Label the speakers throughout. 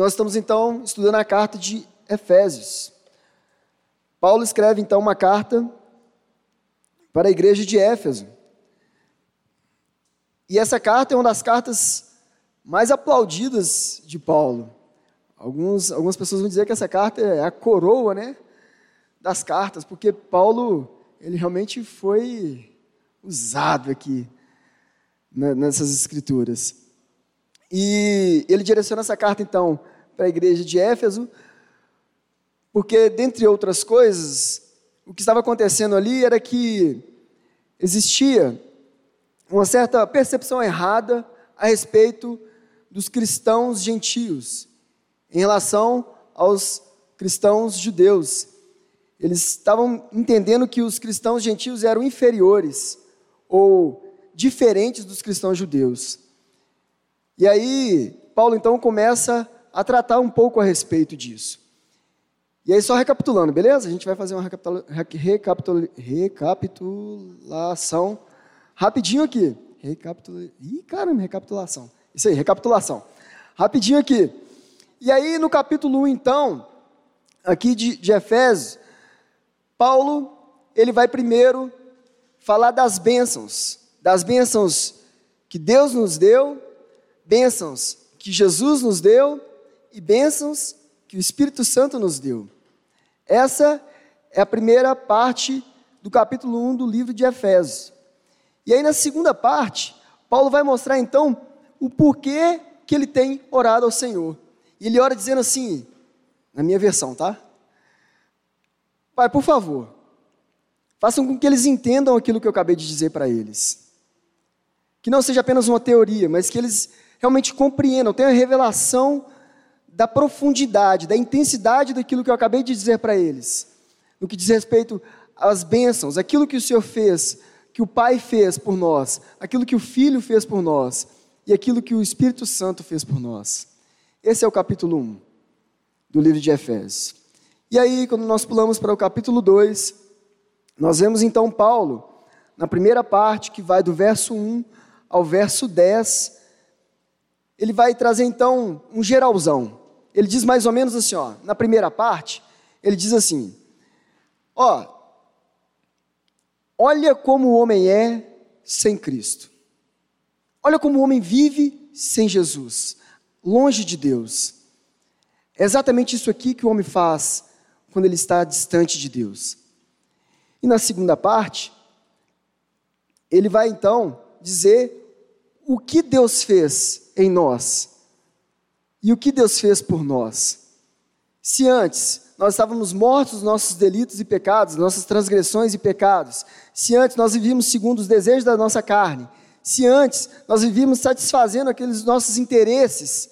Speaker 1: Nós estamos então estudando a carta de Efésios. Paulo escreve então uma carta para a igreja de Éfeso. E essa carta é uma das cartas mais aplaudidas de Paulo. Alguns, algumas pessoas vão dizer que essa carta é a coroa né, das cartas, porque Paulo ele realmente foi usado aqui nessas escrituras. E ele direciona essa carta, então, para a igreja de Éfeso, porque, dentre outras coisas, o que estava acontecendo ali era que existia uma certa percepção errada a respeito dos cristãos gentios em relação aos cristãos judeus. Eles estavam entendendo que os cristãos gentios eram inferiores ou diferentes dos cristãos judeus. E aí, Paulo então começa a tratar um pouco a respeito disso. E aí, só recapitulando, beleza? A gente vai fazer uma recapitula recapitula recapitulação rapidinho aqui. Recapitula Ih, caramba, recapitulação. Isso aí, recapitulação. Rapidinho aqui. E aí, no capítulo 1, então, aqui de, de Efésios, Paulo, ele vai primeiro falar das bênçãos, das bênçãos que Deus nos deu, bênçãos que Jesus nos deu e bênçãos que o Espírito Santo nos deu. Essa é a primeira parte do capítulo 1 do livro de Efésios. E aí, na segunda parte, Paulo vai mostrar então o porquê que ele tem orado ao Senhor. E ele ora dizendo assim, na minha versão, tá? Pai, por favor, façam com que eles entendam aquilo que eu acabei de dizer para eles. Que não seja apenas uma teoria, mas que eles realmente compreendam, tenham a revelação da profundidade, da intensidade daquilo que eu acabei de dizer para eles. No que diz respeito às bênçãos, aquilo que o Senhor fez, que o Pai fez por nós, aquilo que o Filho fez por nós e aquilo que o Espírito Santo fez por nós. Esse é o capítulo 1 do livro de Efésios. E aí, quando nós pulamos para o capítulo 2, nós vemos então Paulo, na primeira parte, que vai do verso 1 ao verso 10, ele vai trazer então um geralzão. Ele diz mais ou menos assim, ó, na primeira parte, ele diz assim: ó, olha como o homem é sem Cristo. Olha como o homem vive sem Jesus longe de Deus. É exatamente isso aqui que o homem faz quando ele está distante de Deus. E na segunda parte, ele vai então dizer o que Deus fez em nós e o que Deus fez por nós. Se antes nós estávamos mortos nos nossos delitos e pecados, nossas transgressões e pecados, se antes nós vivíamos segundo os desejos da nossa carne, se antes nós vivíamos satisfazendo aqueles nossos interesses,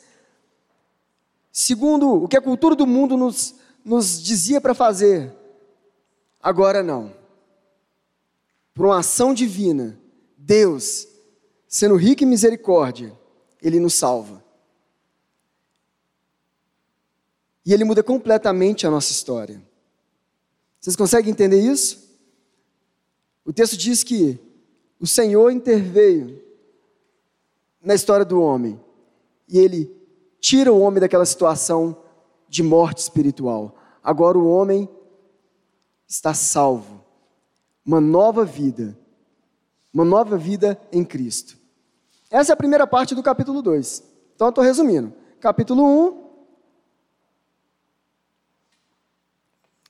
Speaker 1: segundo o que a cultura do mundo nos, nos dizia para fazer, agora não. Por uma ação divina, Deus, sendo rico em misericórdia, Ele nos salva. E Ele muda completamente a nossa história. Vocês conseguem entender isso? O texto diz que o Senhor interveio na história do homem e ele tira o homem daquela situação de morte espiritual. Agora o homem está salvo. Uma nova vida. Uma nova vida em Cristo. Essa é a primeira parte do capítulo 2. Então eu estou resumindo. Capítulo 1. Um,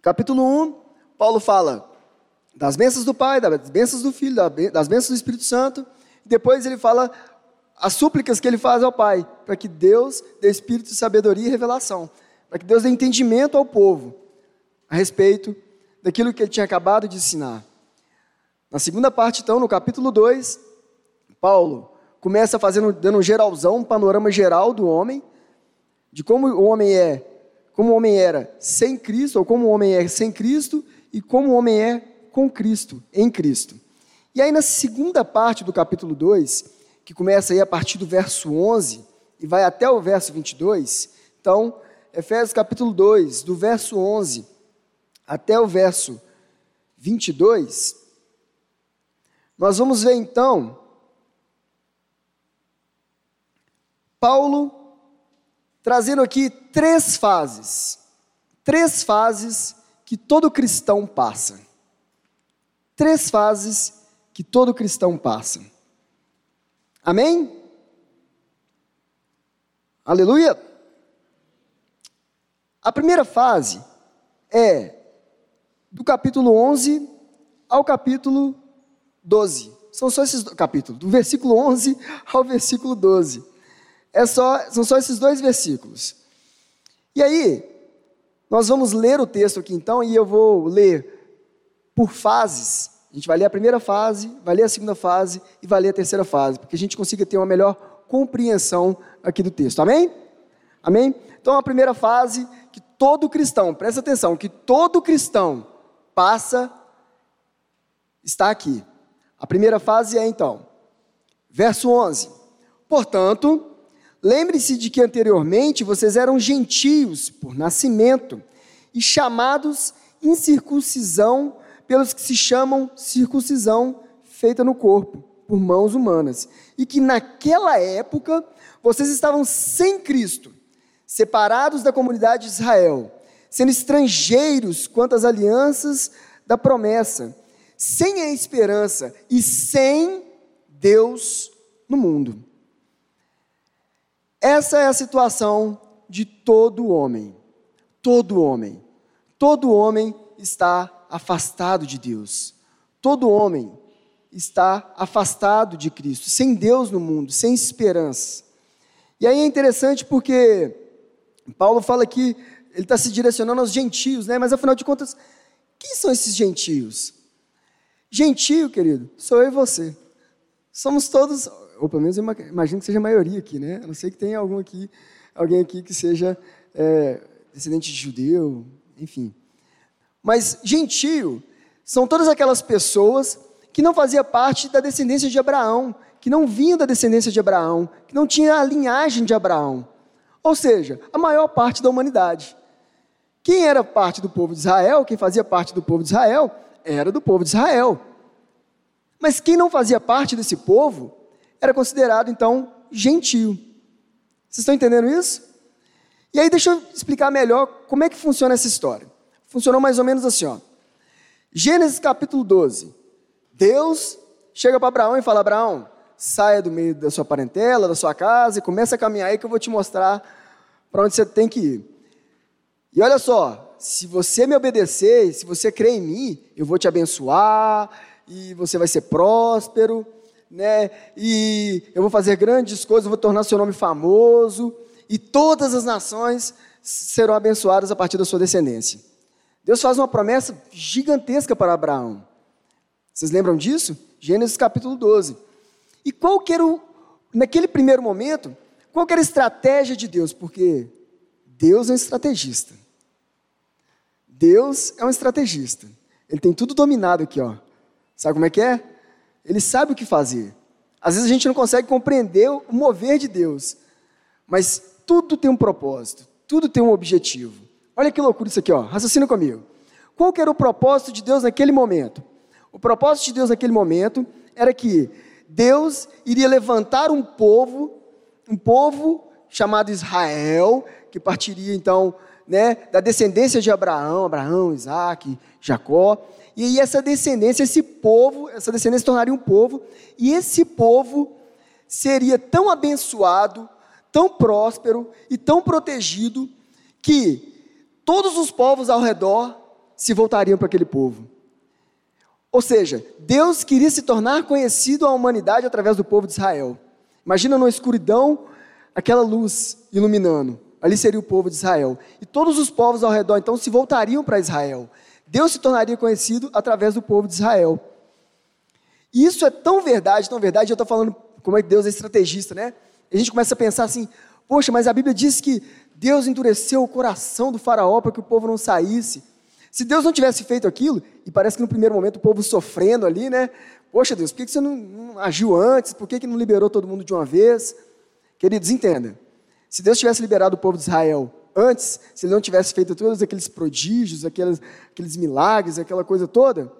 Speaker 1: capítulo 1, um, Paulo fala das bênçãos do Pai, das bênçãos do Filho, das bênçãos do Espírito Santo. Depois ele fala as súplicas que ele faz ao Pai, para que Deus dê espírito de sabedoria e revelação, para que Deus dê entendimento ao povo a respeito daquilo que ele tinha acabado de ensinar. Na segunda parte, então, no capítulo 2, Paulo começa fazendo, dando um geralzão, um panorama geral do homem, de como o homem é, como o homem era sem Cristo, ou como o homem é sem Cristo, e como o homem é com Cristo, em Cristo. E aí, na segunda parte do capítulo 2, que começa aí a partir do verso 11 e vai até o verso 22, então, Efésios capítulo 2, do verso 11 até o verso 22, nós vamos ver então Paulo trazendo aqui três fases. Três fases que todo cristão passa. Três fases que todo cristão passa. Amém? Aleluia? A primeira fase é do capítulo 11 ao capítulo 12. São só esses capítulos, do versículo 11 ao versículo 12. É só, são só esses dois versículos. E aí, nós vamos ler o texto aqui então, e eu vou ler por fases. A gente vai ler a primeira fase, vai ler a segunda fase e vai ler a terceira fase, para que a gente consiga ter uma melhor compreensão aqui do texto. Amém? Amém? Então, a primeira fase que todo cristão, presta atenção, que todo cristão passa, está aqui. A primeira fase é então, verso 11: Portanto, lembre-se de que anteriormente vocês eram gentios por nascimento e chamados incircuncisão pelos que se chamam circuncisão feita no corpo, por mãos humanas, e que naquela época vocês estavam sem Cristo, separados da comunidade de Israel, sendo estrangeiros quanto às alianças da promessa sem a esperança e sem Deus no mundo. Essa é a situação de todo homem. Todo homem. Todo homem está afastado de Deus. Todo homem está afastado de Cristo, sem Deus no mundo, sem esperança. E aí é interessante porque Paulo fala que ele está se direcionando aos gentios, né? mas afinal de contas, quem são esses gentios? Gentio, querido, sou eu e você. Somos todos, ou pelo menos eu imagino que seja a maioria aqui, né? Não sei que tenha algum aqui, alguém aqui que seja é, descendente de judeu, enfim. Mas gentio são todas aquelas pessoas que não faziam parte da descendência de Abraão, que não vinham da descendência de Abraão, que não tinham a linhagem de Abraão. Ou seja, a maior parte da humanidade. Quem era parte do povo de Israel, quem fazia parte do povo de Israel, era do povo de Israel. Mas quem não fazia parte desse povo era considerado então gentio. Vocês estão entendendo isso? E aí deixa eu explicar melhor como é que funciona essa história. Funcionou mais ou menos assim, ó. Gênesis capítulo 12. Deus chega para Abraão e fala: Abraão, saia do meio da sua parentela, da sua casa e comece a caminhar aí que eu vou te mostrar para onde você tem que ir. E olha só, se você me obedecer, se você crer em mim, eu vou te abençoar e você vai ser próspero, né? E eu vou fazer grandes coisas, vou tornar seu nome famoso e todas as nações serão abençoadas a partir da sua descendência. Deus faz uma promessa gigantesca para Abraão. Vocês lembram disso? Gênesis capítulo 12. E qual que era o, naquele primeiro momento, qual que era a estratégia de Deus? Porque Deus é um estrategista. Deus é um estrategista. Ele tem tudo dominado aqui, ó. Sabe como é que é? Ele sabe o que fazer. Às vezes a gente não consegue compreender o mover de Deus, mas tudo tem um propósito, tudo tem um objetivo. Olha que loucura isso aqui, ó. Raciocina comigo. Qual era o propósito de Deus naquele momento? O propósito de Deus naquele momento era que Deus iria levantar um povo, um povo chamado Israel, que partiria então né, da descendência de Abraão, Abraão, Isaac, Jacó. E aí essa descendência, esse povo, essa descendência tornaria um povo, e esse povo seria tão abençoado, tão próspero e tão protegido que todos os povos ao redor se voltariam para aquele povo. Ou seja, Deus queria se tornar conhecido à humanidade através do povo de Israel. Imagina na escuridão aquela luz iluminando ali seria o povo de Israel. E todos os povos ao redor então se voltariam para Israel. Deus se tornaria conhecido através do povo de Israel. E isso é tão verdade, tão verdade, eu estou falando como é que Deus é estrategista, né? A gente começa a pensar assim, poxa, mas a Bíblia diz que Deus endureceu o coração do faraó para que o povo não saísse. Se Deus não tivesse feito aquilo, e parece que no primeiro momento o povo sofrendo ali, né? Poxa Deus, por que você não, não agiu antes? Por que, que não liberou todo mundo de uma vez? Queridos, entenda. Se Deus tivesse liberado o povo de Israel antes, se ele não tivesse feito todos aqueles prodígios, aqueles, aqueles milagres, aquela coisa toda,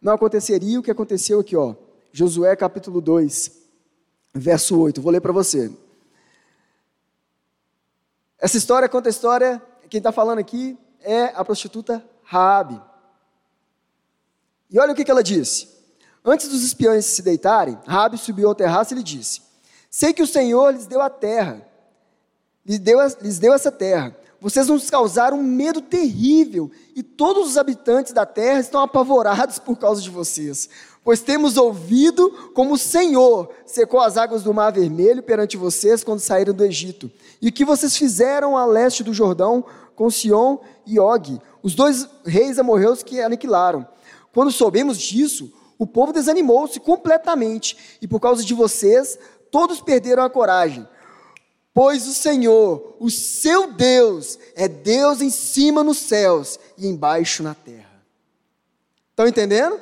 Speaker 1: não aconteceria o que aconteceu aqui, ó. Josué capítulo 2, verso 8. Vou ler para você. Essa história conta a história, quem está falando aqui é a prostituta Raabe. E olha o que, que ela disse. Antes dos espiões se deitarem, Raabe subiu ao terraço e lhe disse: Sei que o Senhor lhes deu a terra, lhes deu, lhes deu essa terra. Vocês nos causaram um medo terrível, e todos os habitantes da terra estão apavorados por causa de vocês. Pois temos ouvido como o Senhor secou as águas do Mar Vermelho perante vocês quando saíram do Egito, e o que vocês fizeram a leste do Jordão com Sion e Og, os dois reis amorreus que aniquilaram. Quando soubemos disso, o povo desanimou-se completamente, e por causa de vocês, todos perderam a coragem. Pois o Senhor, o seu Deus, é Deus em cima nos céus e embaixo na terra. Estão entendendo?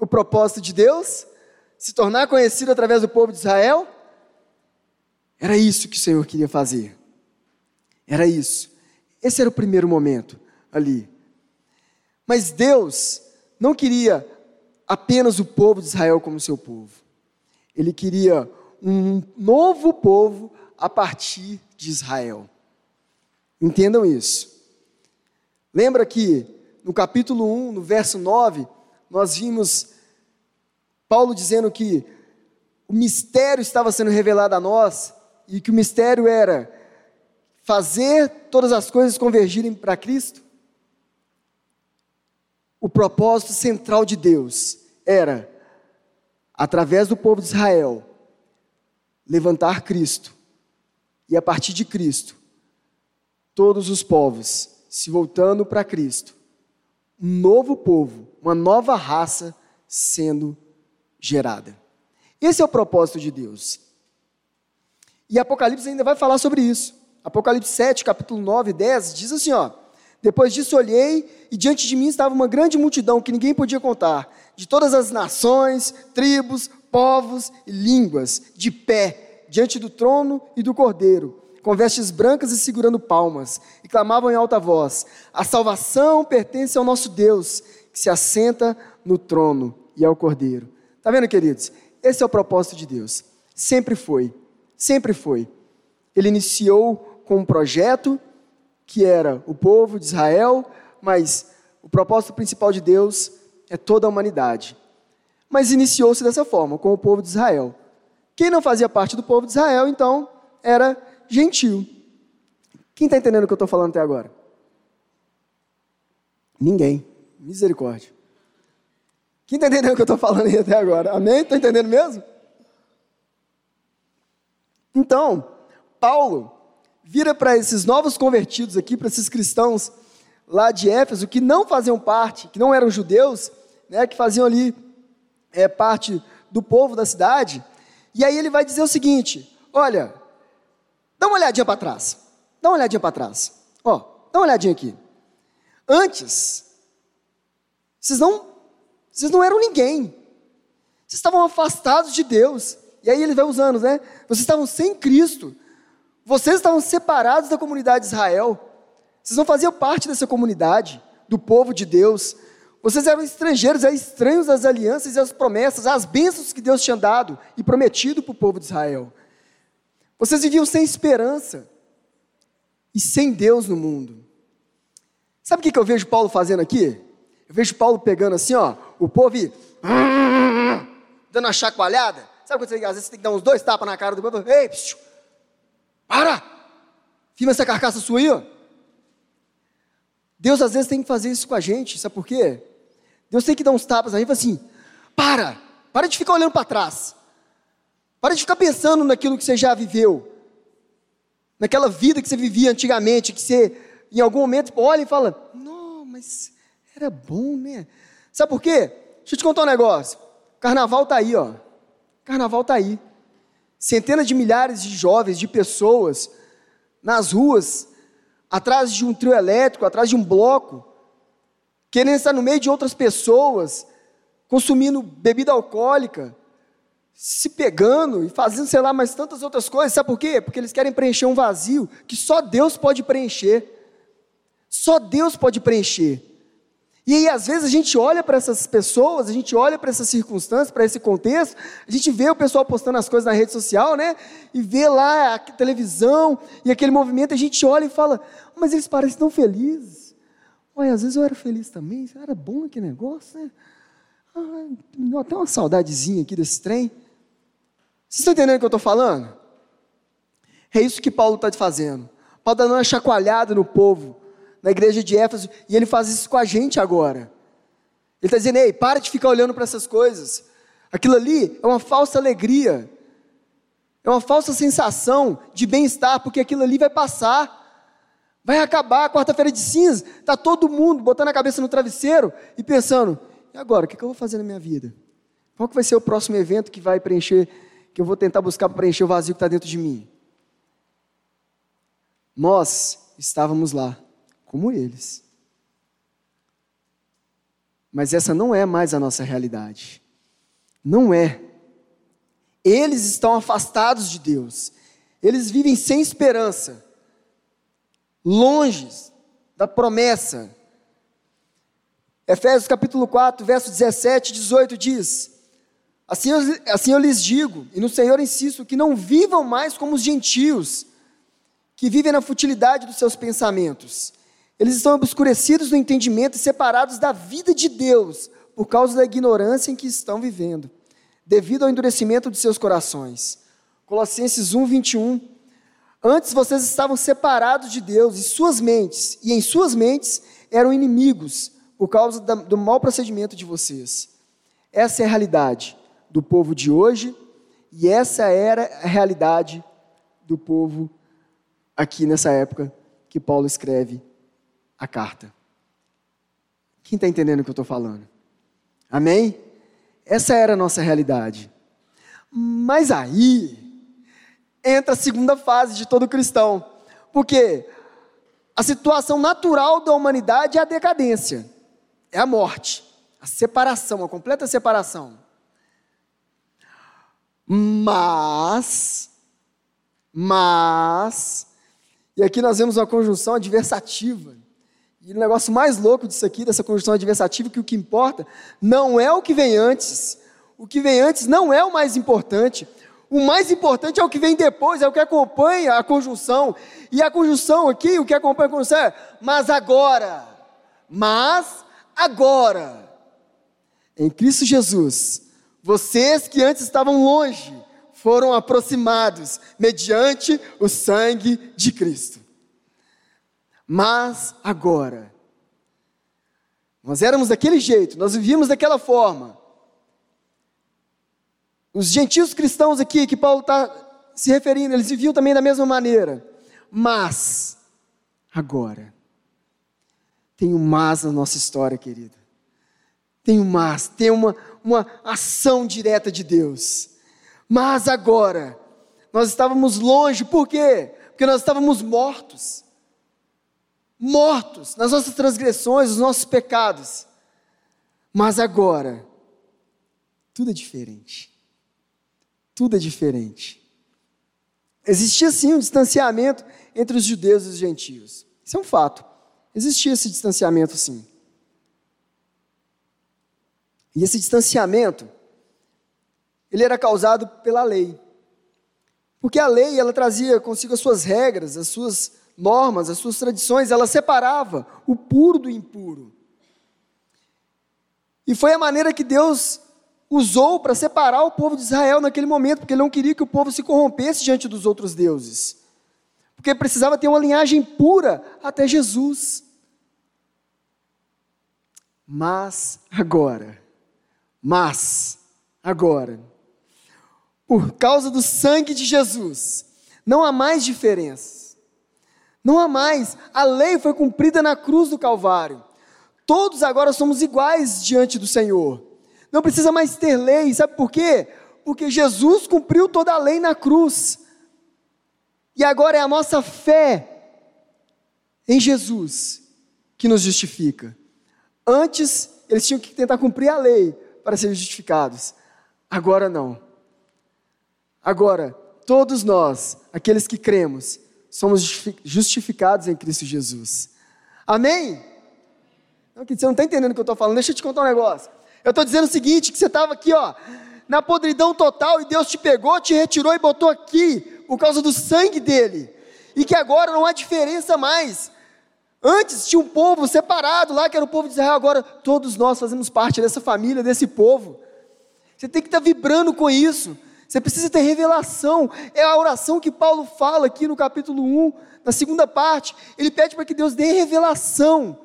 Speaker 1: O propósito de Deus? Se tornar conhecido através do povo de Israel? Era isso que o Senhor queria fazer. Era isso. Esse era o primeiro momento ali. Mas Deus não queria apenas o povo de Israel como seu povo. Ele queria um novo povo a partir de Israel. Entendam isso. Lembra que no capítulo 1, no verso 9, nós vimos Paulo dizendo que o mistério estava sendo revelado a nós e que o mistério era fazer todas as coisas convergirem para Cristo? O propósito central de Deus era, através do povo de Israel, levantar Cristo. E a partir de Cristo, todos os povos se voltando para Cristo. Um novo povo, uma nova raça sendo gerada. Esse é o propósito de Deus. E Apocalipse ainda vai falar sobre isso. Apocalipse 7, capítulo 9 e 10 diz assim, ó: Depois disso olhei e diante de mim estava uma grande multidão que ninguém podia contar, de todas as nações, tribos, povos e línguas, de pé diante do trono e do Cordeiro, com vestes brancas e segurando palmas, e clamavam em alta voz: A salvação pertence ao nosso Deus, que se assenta no trono e ao Cordeiro. Tá vendo, queridos? Esse é o propósito de Deus. Sempre foi. Sempre foi. Ele iniciou com um projeto que era o povo de Israel, mas o propósito principal de Deus é toda a humanidade. Mas iniciou-se dessa forma, com o povo de Israel. Quem não fazia parte do povo de Israel, então, era gentil. Quem está entendendo o que eu estou falando até agora? Ninguém. Misericórdia. Quem está entendendo o que eu estou falando aí até agora? Amém? Está entendendo mesmo? Então, Paulo vira para esses novos convertidos aqui, para esses cristãos lá de Éfeso, que não faziam parte, que não eram judeus, né, que faziam ali é, parte do povo da cidade, e aí ele vai dizer o seguinte: olha, dá uma olhadinha para trás, dá uma olhadinha para trás, ó, dá uma olhadinha aqui. Antes, vocês não, vocês não eram ninguém, vocês estavam afastados de Deus, e aí ele vai usando, né? Vocês estavam sem Cristo. Vocês estavam separados da comunidade de Israel. Vocês não faziam parte dessa comunidade, do povo de Deus. Vocês eram estrangeiros, eram estranhos às alianças e às promessas, às bênçãos que Deus tinha dado e prometido para o povo de Israel. Vocês viviam sem esperança e sem Deus no mundo. Sabe o que eu vejo Paulo fazendo aqui? Eu vejo Paulo pegando assim, ó, o povo e dando uma chacoalhada. Sabe quando você às vezes você tem que dar uns dois tapas na cara do povo? Ei, psiu, para! Firma essa carcaça sua aí, ó. Deus às vezes tem que fazer isso com a gente, sabe por quê? Deus tem que dar uns tapas aí e falar assim: para, para de ficar olhando para trás. Para de ficar pensando naquilo que você já viveu. Naquela vida que você vivia antigamente, que você, em algum momento, olha e fala: Não, mas era bom, né? Sabe por quê? Deixa eu te contar um negócio. Carnaval tá aí, ó. Carnaval está aí. Centenas de milhares de jovens, de pessoas, nas ruas, atrás de um trio elétrico, atrás de um bloco, querendo estar no meio de outras pessoas, consumindo bebida alcoólica, se pegando e fazendo, sei lá, mais tantas outras coisas. Sabe por quê? Porque eles querem preencher um vazio que só Deus pode preencher. Só Deus pode preencher. E aí, às vezes, a gente olha para essas pessoas, a gente olha para essas circunstâncias, para esse contexto, a gente vê o pessoal postando as coisas na rede social, né? E vê lá a televisão e aquele movimento, a gente olha e fala, mas eles parecem tão felizes. Olha, às vezes eu era feliz também, era bom aquele negócio, né? Ah, deu até uma saudadezinha aqui desse trem. Vocês estão entendendo o que eu estou falando? É isso que Paulo está fazendo. Paulo está dando uma chacoalhada no povo na igreja de Éfeso, e ele faz isso com a gente agora. Ele está dizendo: ei, para de ficar olhando para essas coisas. Aquilo ali é uma falsa alegria, é uma falsa sensação de bem-estar, porque aquilo ali vai passar. Vai acabar, quarta-feira de cinza, está todo mundo botando a cabeça no travesseiro e pensando: e agora, o que eu vou fazer na minha vida? Qual que vai ser o próximo evento que vai preencher, que eu vou tentar buscar para preencher o vazio que está dentro de mim? Nós estávamos lá como eles. Mas essa não é mais a nossa realidade. Não é. Eles estão afastados de Deus. Eles vivem sem esperança, longe da promessa. Efésios capítulo 4, verso 17 e 18 diz: assim eu, assim eu lhes digo, e no Senhor insisto, que não vivam mais como os gentios, que vivem na futilidade dos seus pensamentos. Eles estão obscurecidos no entendimento e separados da vida de Deus por causa da ignorância em que estão vivendo, devido ao endurecimento de seus corações. Colossenses 1, 21. Antes vocês estavam separados de Deus e suas mentes, e em suas mentes eram inimigos por causa do mau procedimento de vocês. Essa é a realidade do povo de hoje e essa era a realidade do povo aqui nessa época que Paulo escreve a carta. Quem está entendendo o que eu estou falando? Amém? Essa era a nossa realidade. Mas aí entra a segunda fase de todo cristão. Porque a situação natural da humanidade é a decadência, é a morte, a separação, a completa separação. Mas, mas, e aqui nós vemos uma conjunção adversativa. E o negócio mais louco disso aqui, dessa conjunção adversativa, que o que importa não é o que vem antes. O que vem antes não é o mais importante. O mais importante é o que vem depois, é o que acompanha a conjunção. E a conjunção aqui, o que acompanha a conjunção é, mas agora, mas agora, em Cristo Jesus, vocês que antes estavam longe, foram aproximados mediante o sangue de Cristo. Mas agora, nós éramos daquele jeito, nós vivíamos daquela forma. Os gentios cristãos aqui, que Paulo está se referindo, eles viviam também da mesma maneira. Mas, agora, tem um mas na nossa história, querida. Tem um mas, tem uma, uma ação direta de Deus. Mas agora, nós estávamos longe, por quê? Porque nós estávamos mortos mortos nas nossas transgressões, nos nossos pecados. Mas agora, tudo é diferente. Tudo é diferente. Existia sim um distanciamento entre os judeus e os gentios. Isso é um fato. Existia esse distanciamento sim. E esse distanciamento, ele era causado pela lei. Porque a lei, ela trazia consigo as suas regras, as suas normas, as suas tradições, ela separava o puro do impuro. E foi a maneira que Deus usou para separar o povo de Israel naquele momento, porque ele não queria que o povo se corrompesse diante dos outros deuses. Porque precisava ter uma linhagem pura até Jesus. Mas agora, mas agora, por causa do sangue de Jesus, não há mais diferença. Não há mais. A lei foi cumprida na cruz do Calvário. Todos agora somos iguais diante do Senhor. Não precisa mais ter lei, sabe por quê? Porque Jesus cumpriu toda a lei na cruz. E agora é a nossa fé em Jesus que nos justifica. Antes, eles tinham que tentar cumprir a lei para serem justificados. Agora não. Agora, todos nós, aqueles que cremos, somos justificados em Cristo Jesus. Amém? Não, você não está entendendo o que eu estou falando, deixa eu te contar um negócio. Eu estou dizendo o seguinte, que você estava aqui, ó, na podridão total, e Deus te pegou, te retirou e botou aqui, por causa do sangue dele. E que agora não há diferença mais. Antes tinha um povo separado lá, que era o povo de Israel, agora todos nós fazemos parte dessa família, desse povo. Você tem que estar vibrando com isso. Você precisa ter revelação. É a oração que Paulo fala aqui no capítulo 1, na segunda parte. Ele pede para que Deus dê revelação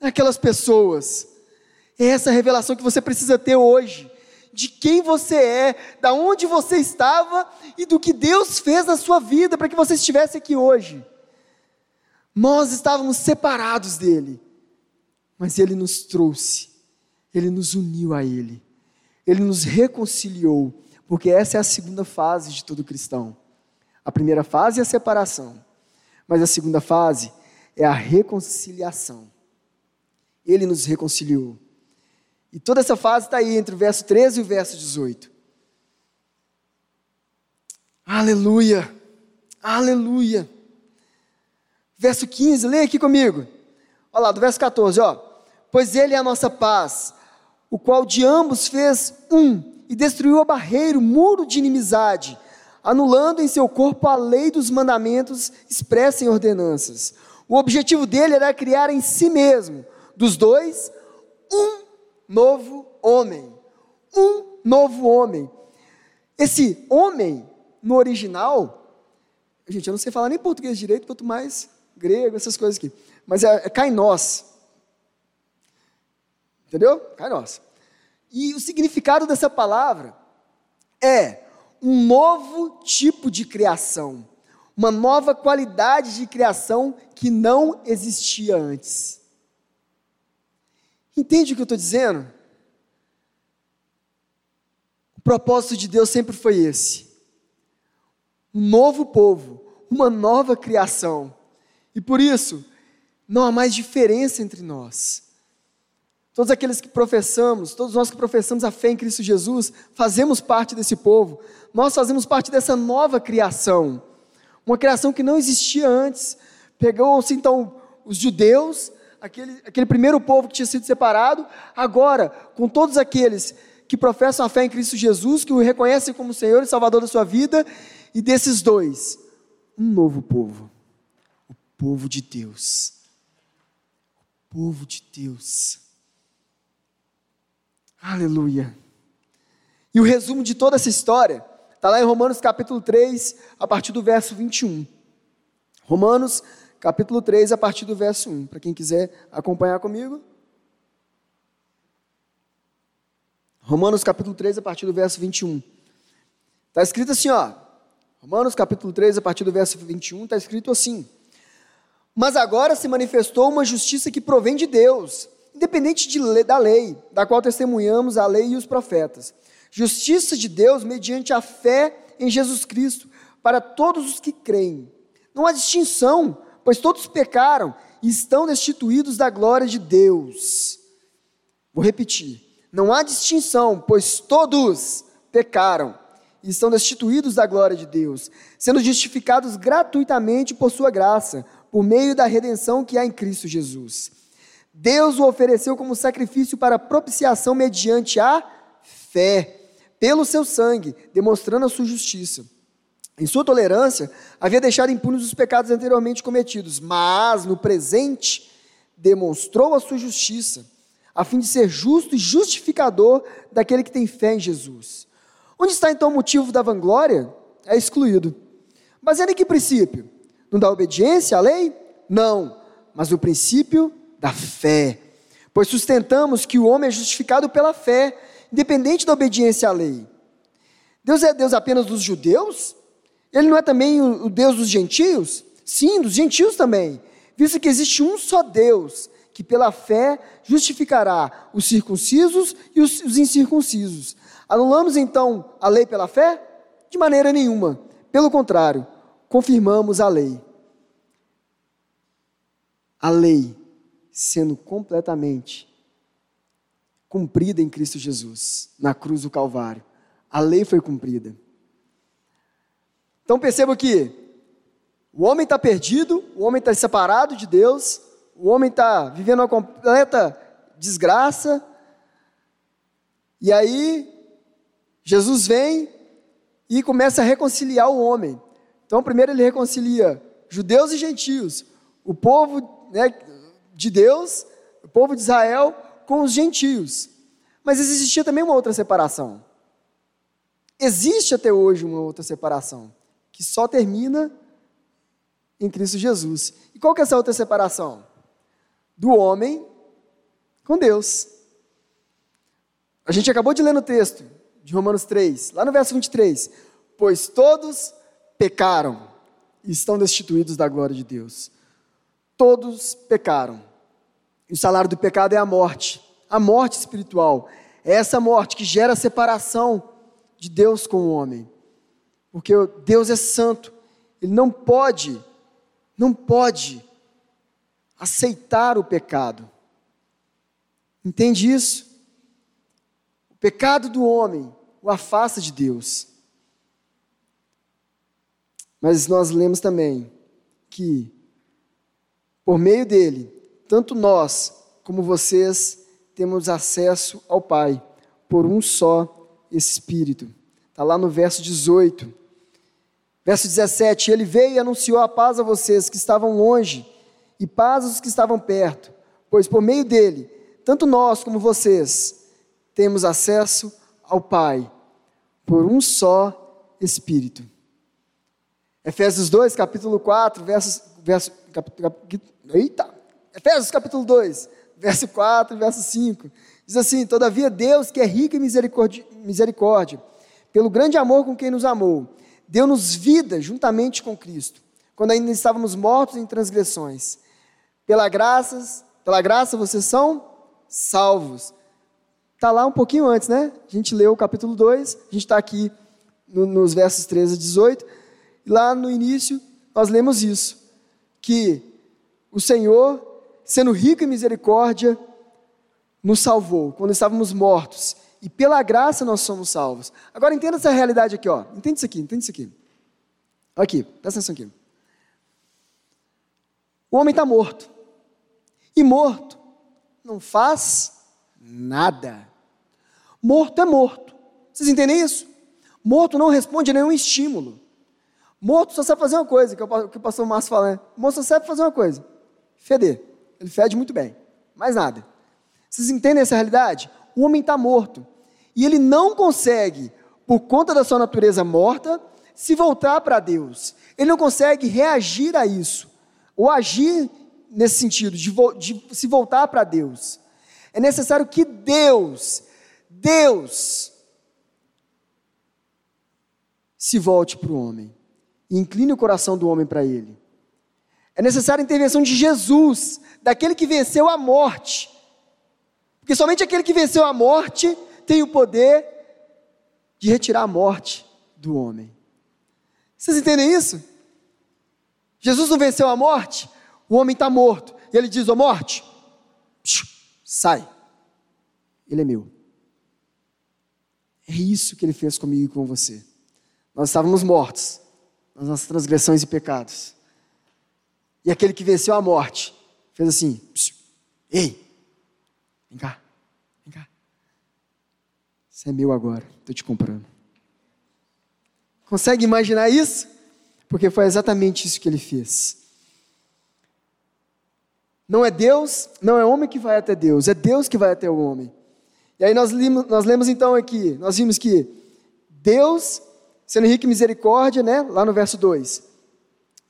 Speaker 1: naquelas pessoas. É essa revelação que você precisa ter hoje. De quem você é, da onde você estava e do que Deus fez na sua vida para que você estivesse aqui hoje. Nós estávamos separados dele, mas ele nos trouxe, ele nos uniu a ele, ele nos reconciliou porque essa é a segunda fase de todo cristão. A primeira fase é a separação, mas a segunda fase é a reconciliação. Ele nos reconciliou. E toda essa fase está aí entre o verso 13 e o verso 18. Aleluia! Aleluia! Verso 15, leia aqui comigo. Olha lá, do verso 14, ó. Pois ele é a nossa paz, o qual de ambos fez um e destruiu a barreira, o muro de inimizade, anulando em seu corpo a lei dos mandamentos expressa em ordenanças. O objetivo dele era criar em si mesmo, dos dois, um novo homem. Um novo homem. Esse homem, no original, gente, eu não sei falar nem português direito, quanto mais grego, essas coisas aqui. Mas é, é kainós. Entendeu? Kainós. E o significado dessa palavra é um novo tipo de criação, uma nova qualidade de criação que não existia antes. Entende o que eu estou dizendo? O propósito de Deus sempre foi esse: um novo povo, uma nova criação. E por isso, não há mais diferença entre nós. Todos aqueles que professamos, todos nós que professamos a fé em Cristo Jesus, fazemos parte desse povo. Nós fazemos parte dessa nova criação. Uma criação que não existia antes. Pegou-se então os judeus, aquele, aquele primeiro povo que tinha sido separado, agora, com todos aqueles que professam a fé em Cristo Jesus, que o reconhecem como Senhor e Salvador da sua vida, e desses dois, um novo povo. O povo de Deus. O povo de Deus. Aleluia. E o resumo de toda essa história está lá em Romanos capítulo 3, a partir do verso 21. Romanos capítulo 3, a partir do verso 1. Para quem quiser acompanhar comigo. Romanos capítulo 3, a partir do verso 21. Está escrito assim, ó. Romanos capítulo 3, a partir do verso 21, está escrito assim. Mas agora se manifestou uma justiça que provém de Deus independente de, da lei, da qual testemunhamos a lei e os profetas. Justiça de Deus mediante a fé em Jesus Cristo para todos os que creem. Não há distinção, pois todos pecaram e estão destituídos da glória de Deus. Vou repetir. Não há distinção, pois todos pecaram e estão destituídos da glória de Deus, sendo justificados gratuitamente por sua graça, por meio da redenção que há em Cristo Jesus Deus o ofereceu como sacrifício para propiciação mediante a fé, pelo seu sangue, demonstrando a sua justiça. Em sua tolerância, havia deixado impunes os pecados anteriormente cometidos, mas no presente demonstrou a sua justiça, a fim de ser justo e justificador daquele que tem fé em Jesus. Onde está então o motivo da vanglória? É excluído. É em que princípio? No da obediência à lei? Não, mas no princípio da fé. Pois sustentamos que o homem é justificado pela fé, independente da obediência à lei. Deus é Deus apenas dos judeus? Ele não é também o Deus dos gentios? Sim, dos gentios também. Visto que existe um só Deus, que pela fé justificará os circuncisos e os, os incircuncisos. Anulamos então a lei pela fé? De maneira nenhuma. Pelo contrário, confirmamos a lei. A lei sendo completamente cumprida em Cristo Jesus, na cruz do Calvário. A lei foi cumprida. Então perceba que o homem está perdido, o homem está separado de Deus, o homem está vivendo uma completa desgraça, e aí Jesus vem e começa a reconciliar o homem. Então, primeiro ele reconcilia judeus e gentios, o povo né, de Deus, o povo de Israel, com os gentios. Mas existia também uma outra separação. Existe até hoje uma outra separação, que só termina em Cristo Jesus. E qual que é essa outra separação? Do homem com Deus. A gente acabou de ler no texto de Romanos 3, lá no verso 23. Pois todos pecaram e estão destituídos da glória de Deus. Todos pecaram. E o salário do pecado é a morte, a morte espiritual. É essa morte que gera a separação de Deus com o homem. Porque Deus é santo, ele não pode, não pode aceitar o pecado. Entende isso? O pecado do homem o afasta de Deus. Mas nós lemos também que, por meio dele, tanto nós como vocês temos acesso ao Pai, por um só Espírito. Está lá no verso 18. Verso 17: Ele veio e anunciou a paz a vocês que estavam longe, e paz aos que estavam perto, pois por meio dele, tanto nós como vocês, temos acesso ao Pai, por um só Espírito. Efésios 2, capítulo 4, versos, verso, cap, cap, eita, Efésios capítulo 2, verso 4 verso 5. Diz assim: Todavia Deus, que é rico em misericórdia, misericórdia, pelo grande amor com quem nos amou, deu-nos vida juntamente com Cristo, quando ainda estávamos mortos em transgressões. Pela graça, pela graça vocês são salvos. Está lá um pouquinho antes, né? A gente leu o capítulo 2, a gente está aqui no, nos versos 13 a 18. E lá no início, nós lemos isso: que o Senhor, sendo rico em misericórdia, nos salvou quando estávamos mortos. E pela graça nós somos salvos. Agora entenda essa realidade aqui, ó. Entende isso aqui, entende isso aqui. Aqui, presta atenção aqui. O homem está morto. E morto não faz nada. Morto é morto. Vocês entendem isso? Morto não responde a nenhum estímulo. Morto só sabe fazer uma coisa, que o, que o pastor Márcio fala, né? Morto só sabe fazer uma coisa: feder. Ele fede muito bem. Mais nada. Vocês entendem essa realidade? O homem está morto. E ele não consegue, por conta da sua natureza morta, se voltar para Deus. Ele não consegue reagir a isso. Ou agir nesse sentido, de, de se voltar para Deus. É necessário que Deus, Deus, se volte para o homem e incline o coração do homem para ele. É necessária a intervenção de Jesus, daquele que venceu a morte. Porque somente aquele que venceu a morte tem o poder de retirar a morte do homem. Vocês entendem isso? Jesus não venceu a morte, o homem está morto. E ele diz: Ô oh, morte, sai. Ele é meu. É isso que ele fez comigo e com você. Nós estávamos mortos, nas nossas transgressões e pecados. E aquele que venceu a morte fez assim: Ei, vem cá. Isso é meu agora, estou te comprando. Consegue imaginar isso? Porque foi exatamente isso que ele fez. Não é Deus, não é homem que vai até Deus, é Deus que vai até o homem. E aí nós, lemos, nós lemos então aqui, nós vimos que Deus sendo rico em misericórdia, né? Lá no verso 2.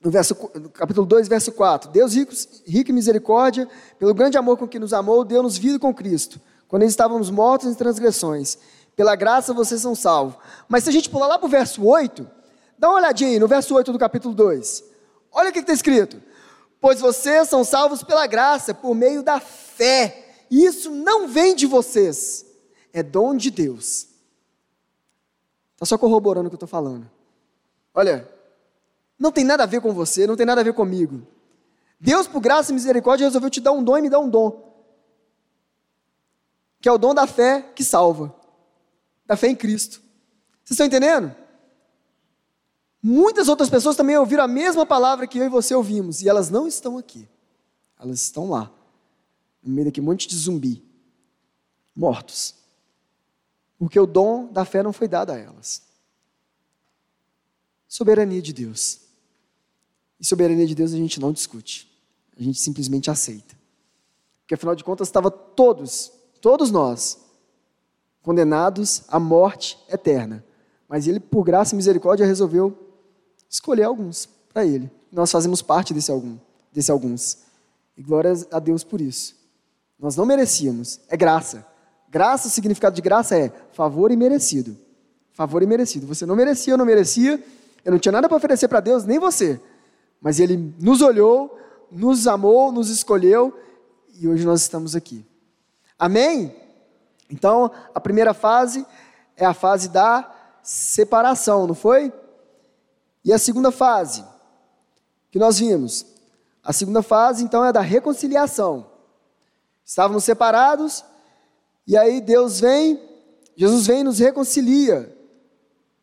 Speaker 1: No, verso, no capítulo 2, verso 4. Deus rico, rico em misericórdia, pelo grande amor com que nos amou, deu-nos vida com Cristo, quando estávamos mortos em transgressões. Pela graça vocês são salvos. Mas se a gente pular lá para o verso 8, dá uma olhadinha aí no verso 8 do capítulo 2. Olha o que está escrito. Pois vocês são salvos pela graça, por meio da fé. E isso não vem de vocês, é dom de Deus Está só corroborando o que eu estou falando. Olha, não tem nada a ver com você, não tem nada a ver comigo. Deus, por graça e misericórdia, resolveu te dar um dom e me dar um dom. Que é o dom da fé que salva. Da fé em Cristo. Vocês estão entendendo? Muitas outras pessoas também ouviram a mesma palavra que eu e você ouvimos, e elas não estão aqui. Elas estão lá, no meio daquele monte de zumbi, mortos. Porque o dom da fé não foi dado a elas. Soberania de Deus. E soberania de Deus a gente não discute. A gente simplesmente aceita. Porque afinal de contas estava todos, todos nós, condenados à morte eterna. Mas ele, por graça e misericórdia, resolveu escolher alguns para ele. Nós fazemos parte desse, algum, desse alguns. E glória a Deus por isso. Nós não merecíamos, é graça. Graça, o significado de graça é favor e merecido. Favor e merecido. Você não merecia, eu não merecia, eu não tinha nada para oferecer para Deus, nem você. Mas Ele nos olhou, nos amou, nos escolheu e hoje nós estamos aqui. Amém? Então, a primeira fase é a fase da separação, não foi? E a segunda fase que nós vimos? A segunda fase, então, é da reconciliação. Estávamos separados, e aí Deus vem, Jesus vem e nos reconcilia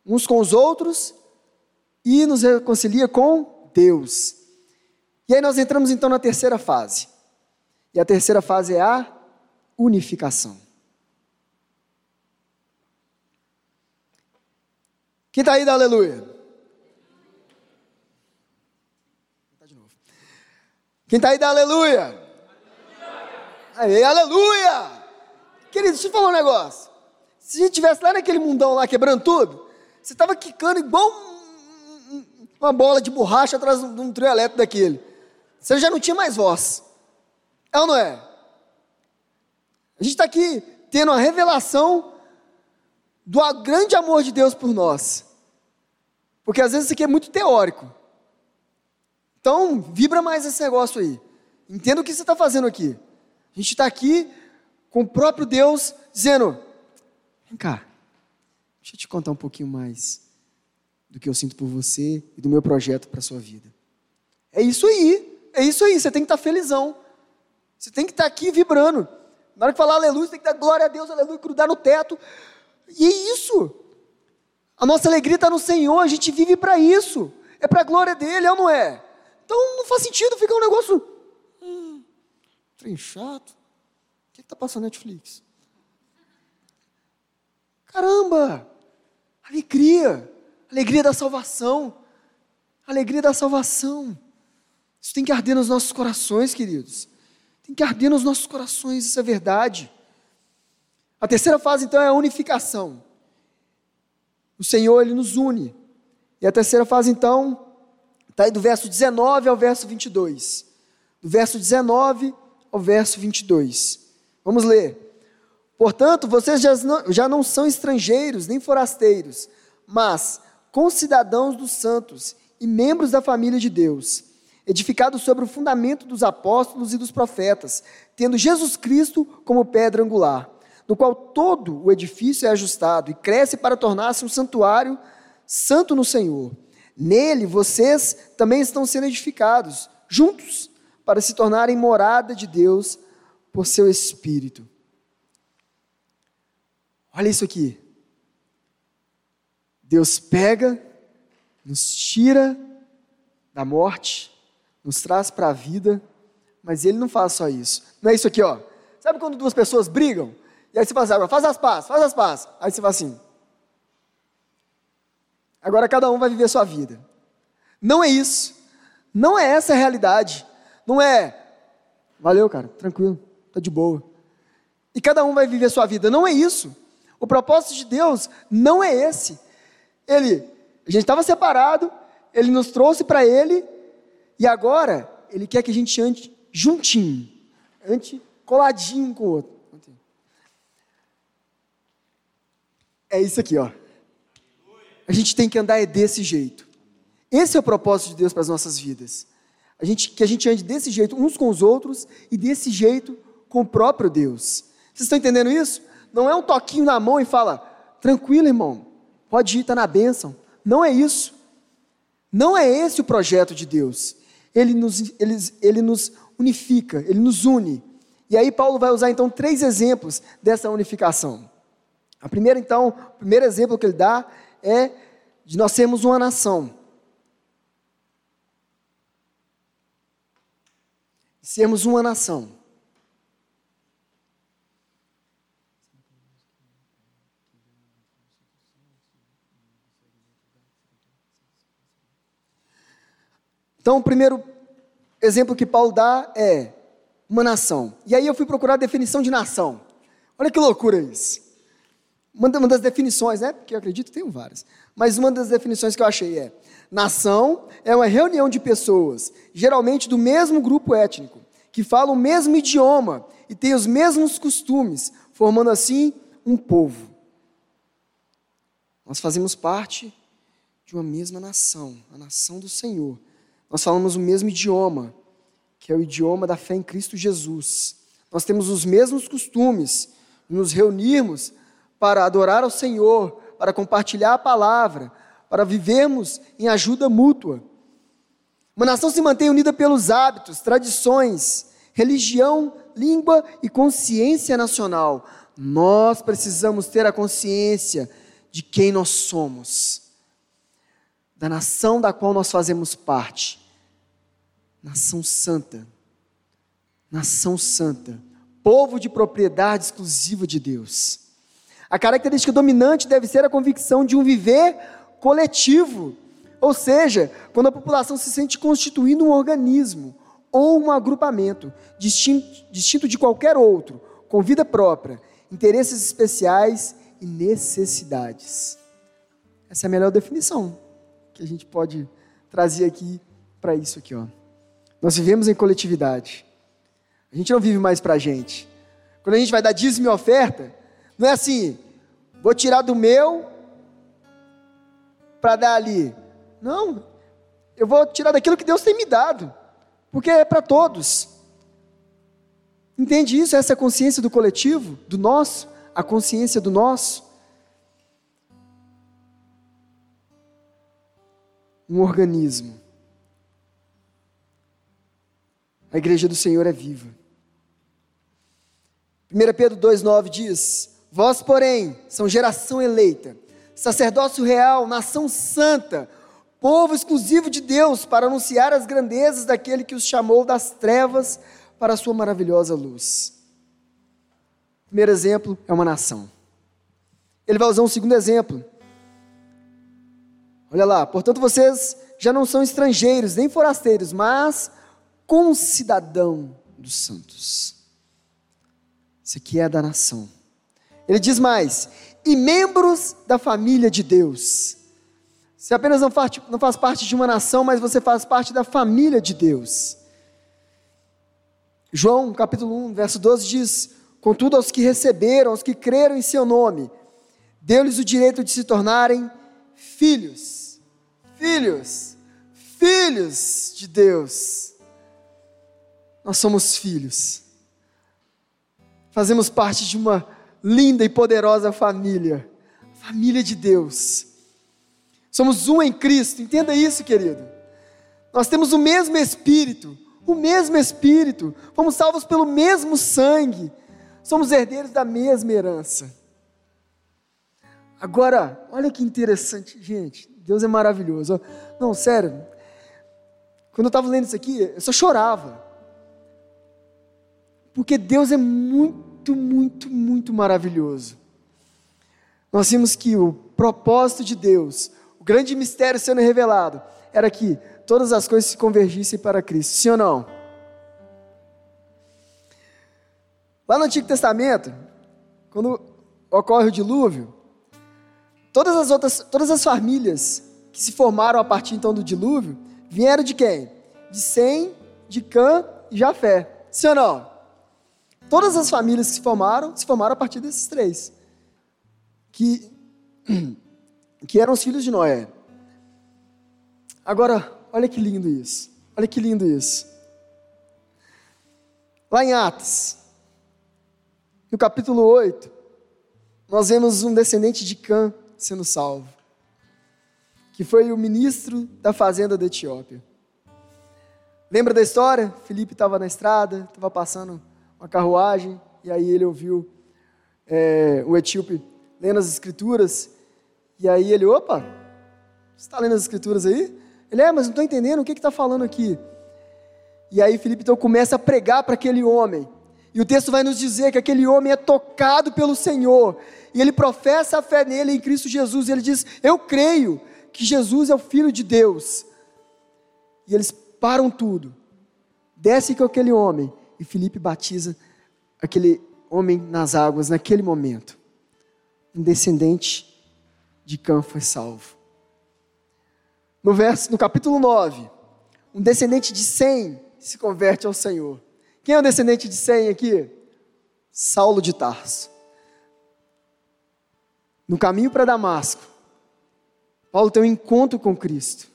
Speaker 1: uns com os outros e nos reconcilia com Deus. E aí nós entramos então na terceira fase. E a terceira fase é a unificação. Quem está aí, dá aleluia. Quem está aí, dá aleluia. Aí, aleluia. Querido, deixa eu falar um negócio. Se a gente estivesse lá naquele mundão lá quebrando tudo, você estava quicando igual uma bola de borracha atrás de um trio elétrico daquele. Você já não tinha mais voz. É ou não é? A gente está aqui tendo a revelação do grande amor de Deus por nós. Porque às vezes isso aqui é muito teórico. Então, vibra mais esse negócio aí. Entenda o que você está fazendo aqui. A gente está aqui com o próprio Deus dizendo: vem cá, deixa eu te contar um pouquinho mais do que eu sinto por você e do meu projeto para a sua vida. É isso aí, é isso aí, você tem que estar tá felizão. Você tem que estar tá aqui vibrando. Na hora de falar aleluia, você tem que dar glória a Deus, aleluia, grudar no teto. E é isso. A nossa alegria está no Senhor, a gente vive para isso. É para a glória dele, é ou não é? Então não faz sentido ficar um negócio. Hum, trem chato que está passando Netflix? Caramba! Alegria! Alegria da salvação! Alegria da salvação! Isso tem que arder nos nossos corações, queridos. Tem que arder nos nossos corações, isso é verdade. A terceira fase, então, é a unificação. O Senhor, Ele nos une. E a terceira fase, então, está aí do verso 19 ao verso 22. Do verso 19 ao verso 22. Vamos ler. Portanto, vocês já não, já não são estrangeiros nem forasteiros, mas concidadãos dos santos e membros da família de Deus, edificados sobre o fundamento dos apóstolos e dos profetas, tendo Jesus Cristo como pedra angular, no qual todo o edifício é ajustado e cresce para tornar-se um santuário santo no Senhor. Nele vocês também estão sendo edificados, juntos, para se tornarem morada de Deus por seu espírito. Olha isso aqui. Deus pega, nos tira da morte, nos traz para a vida, mas Ele não faz só isso. Não é isso aqui, ó. Sabe quando duas pessoas brigam? E aí você fala assim, agora faz as pazes, faz as pazes. Aí você fala assim, agora cada um vai viver a sua vida. Não é isso. Não é essa a realidade. Não é, valeu, cara, tranquilo está de boa. E cada um vai viver a sua vida. Não é isso. O propósito de Deus não é esse. Ele, a gente estava separado, ele nos trouxe para ele, e agora ele quer que a gente ande juntinho, ande coladinho com o outro. É isso aqui, ó. A gente tem que andar é desse jeito. Esse é o propósito de Deus para as nossas vidas. A gente, que a gente ande desse jeito uns com os outros e desse jeito com o próprio Deus. Vocês estão entendendo isso? Não é um toquinho na mão e fala, tranquilo, irmão, pode ir, está na bênção. Não é isso. Não é esse o projeto de Deus. Ele nos, ele, ele nos unifica, ele nos une. E aí Paulo vai usar então três exemplos dessa unificação. A primeira, então, o primeiro exemplo que ele dá é de nós sermos uma nação. sermos uma nação. Então, o primeiro exemplo que Paulo dá é uma nação. E aí eu fui procurar a definição de nação. Olha que loucura isso. Uma das definições, né? Porque eu acredito que tem várias. Mas uma das definições que eu achei é: nação é uma reunião de pessoas, geralmente do mesmo grupo étnico, que falam o mesmo idioma e têm os mesmos costumes, formando assim um povo. Nós fazemos parte de uma mesma nação, a nação do Senhor nós falamos o mesmo idioma, que é o idioma da fé em Cristo Jesus. Nós temos os mesmos costumes, nos reunirmos para adorar ao Senhor, para compartilhar a palavra, para vivermos em ajuda mútua. Uma nação se mantém unida pelos hábitos, tradições, religião, língua e consciência nacional. Nós precisamos ter a consciência de quem nós somos, da nação da qual nós fazemos parte nação santa. Nação santa. Povo de propriedade exclusiva de Deus. A característica dominante deve ser a convicção de um viver coletivo. Ou seja, quando a população se sente constituindo um organismo ou um agrupamento distinto, distinto de qualquer outro, com vida própria, interesses especiais e necessidades. Essa é a melhor definição que a gente pode trazer aqui para isso aqui, ó. Nós vivemos em coletividade. A gente não vive mais para a gente. Quando a gente vai dar dízimo e oferta, não é assim, vou tirar do meu para dar ali. Não, eu vou tirar daquilo que Deus tem me dado, porque é para todos. Entende isso? Essa é a consciência do coletivo, do nosso, a consciência do nosso. Um organismo. A igreja do Senhor é viva. 1 Pedro 2,9 diz: Vós, porém, são geração eleita, sacerdócio real, nação santa, povo exclusivo de Deus, para anunciar as grandezas daquele que os chamou das trevas para a sua maravilhosa luz. primeiro exemplo é uma nação. Ele vai usar um segundo exemplo. Olha lá, portanto vocês já não são estrangeiros nem forasteiros, mas concidadão dos santos. Isso aqui é da nação. Ele diz mais: e membros da família de Deus. Você apenas não faz, não faz parte de uma nação, mas você faz parte da família de Deus. João, capítulo 1, verso 12 diz: Contudo, aos que receberam, aos que creram em seu nome, deu-lhes o direito de se tornarem filhos. Filhos. Filhos de Deus nós somos filhos. Fazemos parte de uma linda e poderosa família, família de Deus. Somos um em Cristo, entenda isso, querido. Nós temos o mesmo Espírito, o mesmo Espírito, fomos salvos pelo mesmo sangue, somos herdeiros da mesma herança. Agora, olha que interessante, gente, Deus é maravilhoso. Não, sério, quando eu estava lendo isso aqui, eu só chorava. Porque Deus é muito, muito, muito maravilhoso. Nós vimos que o propósito de Deus, o grande mistério sendo revelado, era que todas as coisas se convergissem para Cristo. Sim ou não? Lá no Antigo Testamento, quando ocorre o dilúvio, todas as outras, todas as famílias que se formaram a partir então do dilúvio, vieram de quem? De Sem, de Cã e Jafé. Sim ou não? Todas as famílias que se formaram, se formaram a partir desses três. Que, que eram os filhos de Noé. Agora, olha que lindo isso. Olha que lindo isso. Lá em Atos, no capítulo 8, nós vemos um descendente de Cã sendo salvo, que foi o ministro da fazenda da Etiópia. Lembra da história? Felipe estava na estrada, estava passando uma carruagem, e aí ele ouviu é, o etíope lendo as escrituras, e aí ele, opa, você está lendo as escrituras aí? Ele, é, mas não estou entendendo o que está falando aqui. E aí Filipe então começa a pregar para aquele homem. E o texto vai nos dizer que aquele homem é tocado pelo Senhor. E ele professa a fé nele em Cristo Jesus. E ele diz: Eu creio que Jesus é o Filho de Deus. E eles param tudo, descem com aquele homem. E Filipe batiza aquele homem nas águas naquele momento. Um descendente de Cã foi salvo. No, verso, no capítulo 9, um descendente de Sem se converte ao Senhor. Quem é o descendente de Sem aqui? Saulo de Tarso. No caminho para Damasco, Paulo tem um encontro com Cristo.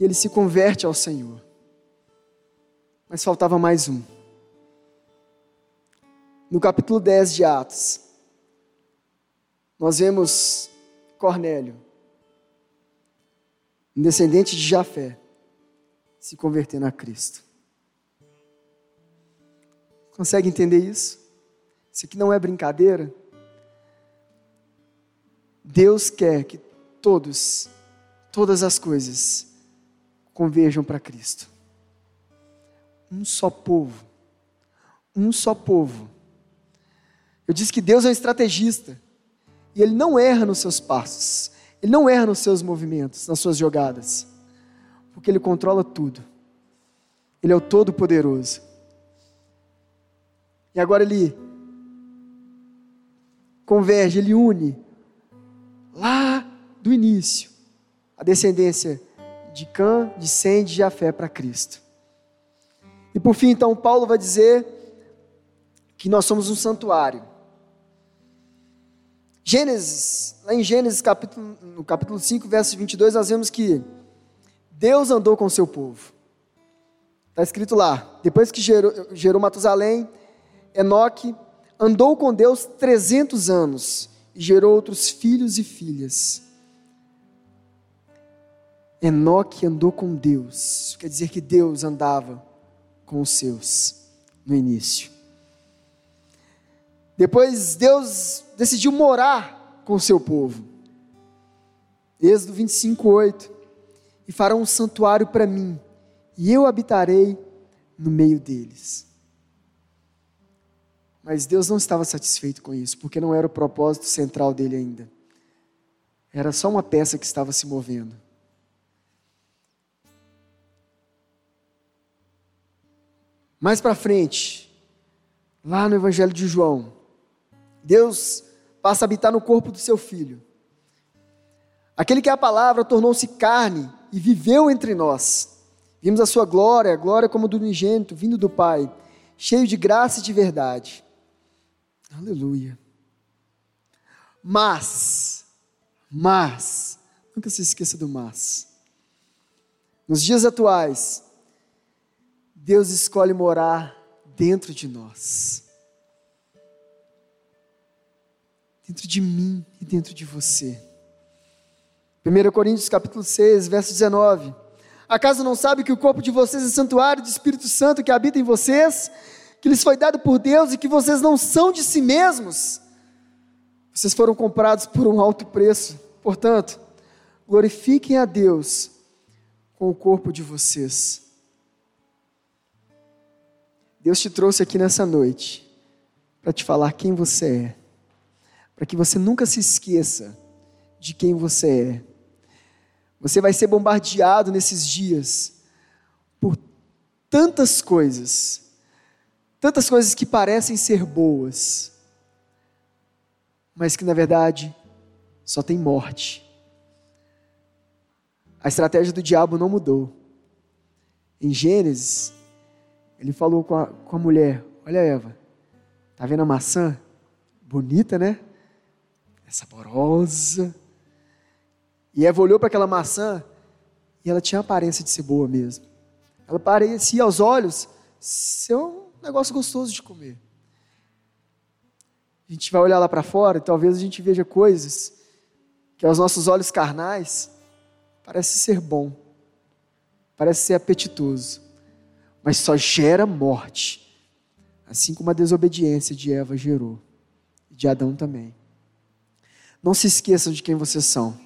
Speaker 1: E ele se converte ao Senhor. Mas faltava mais um. No capítulo 10 de Atos, nós vemos Cornélio, um descendente de Jafé, se convertendo a Cristo. Consegue entender isso? Isso aqui não é brincadeira. Deus quer que todos, todas as coisas, converjam para Cristo. Um só povo. Um só povo. Eu disse que Deus é um estrategista. E Ele não erra nos seus passos. Ele não erra nos seus movimentos, nas suas jogadas. Porque Ele controla tudo. Ele é o Todo-Poderoso. E agora Ele converge, Ele une lá do início a descendência de Cã, de Sem, de Jafé para Cristo. E por fim, então, Paulo vai dizer que nós somos um santuário. Gênesis, lá em Gênesis, capítulo, no capítulo 5, verso 22, nós vemos que Deus andou com o seu povo. Está escrito lá, depois que gerou, gerou Matusalém, Enoque andou com Deus 300 anos e gerou outros filhos e filhas. Enoque andou com Deus, quer dizer que Deus andava com os seus no início. Depois Deus decidiu morar com o seu povo. Êxodo 25, 8. E farão um santuário para mim, e eu habitarei no meio deles. Mas Deus não estava satisfeito com isso, porque não era o propósito central dele ainda. Era só uma peça que estava se movendo. Mais para frente, lá no Evangelho de João, Deus passa a habitar no corpo do seu filho. Aquele que é a palavra tornou-se carne e viveu entre nós. Vimos a sua glória, a glória como do unigênito, vindo do Pai, cheio de graça e de verdade. Aleluia. Mas, mas, nunca se esqueça do mas. Nos dias atuais, Deus escolhe morar dentro de nós. Dentro de mim e dentro de você. 1 Coríntios capítulo 6, verso 19. Acaso não sabe que o corpo de vocês é santuário do Espírito Santo que habita em vocês, que lhes foi dado por Deus e que vocês não são de si mesmos? Vocês foram comprados por um alto preço. Portanto, glorifiquem a Deus com o corpo de vocês. Deus te trouxe aqui nessa noite para te falar quem você é, para que você nunca se esqueça de quem você é. Você vai ser bombardeado nesses dias por tantas coisas, tantas coisas que parecem ser boas, mas que na verdade só tem morte. A estratégia do diabo não mudou. Em Gênesis, ele falou com a, com a mulher: Olha, Eva, tá vendo a maçã? Bonita, né? É saborosa. E Eva olhou para aquela maçã e ela tinha a aparência de ser boa mesmo. Ela parecia aos olhos ser um negócio gostoso de comer. A gente vai olhar lá para fora e talvez a gente veja coisas que aos nossos olhos carnais parece ser bom, parece ser apetitoso mas só gera morte, assim como a desobediência de Eva gerou, de Adão também. Não se esqueçam de quem vocês são.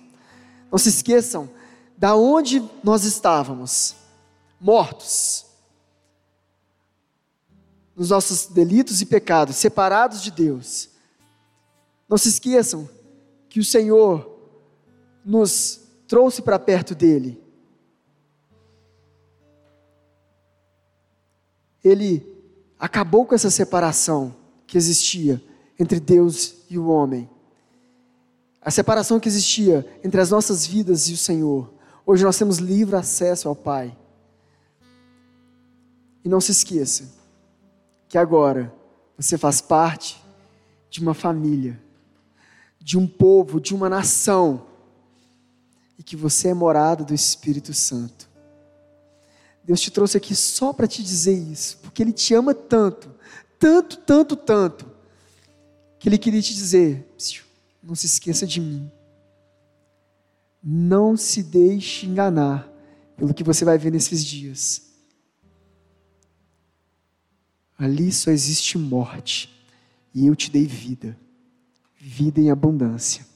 Speaker 1: Não se esqueçam da onde nós estávamos, mortos. nos nossos delitos e pecados, separados de Deus. Não se esqueçam que o Senhor nos trouxe para perto dele. Ele acabou com essa separação que existia entre Deus e o homem. A separação que existia entre as nossas vidas e o Senhor. Hoje nós temos livre acesso ao Pai. E não se esqueça que agora você faz parte de uma família, de um povo, de uma nação, e que você é morada do Espírito Santo. Deus te trouxe aqui só para te dizer isso, porque Ele te ama tanto, tanto, tanto, tanto, que Ele queria te dizer: não se esqueça de mim. Não se deixe enganar pelo que você vai ver nesses dias. Ali só existe morte, e eu te dei vida, vida em abundância.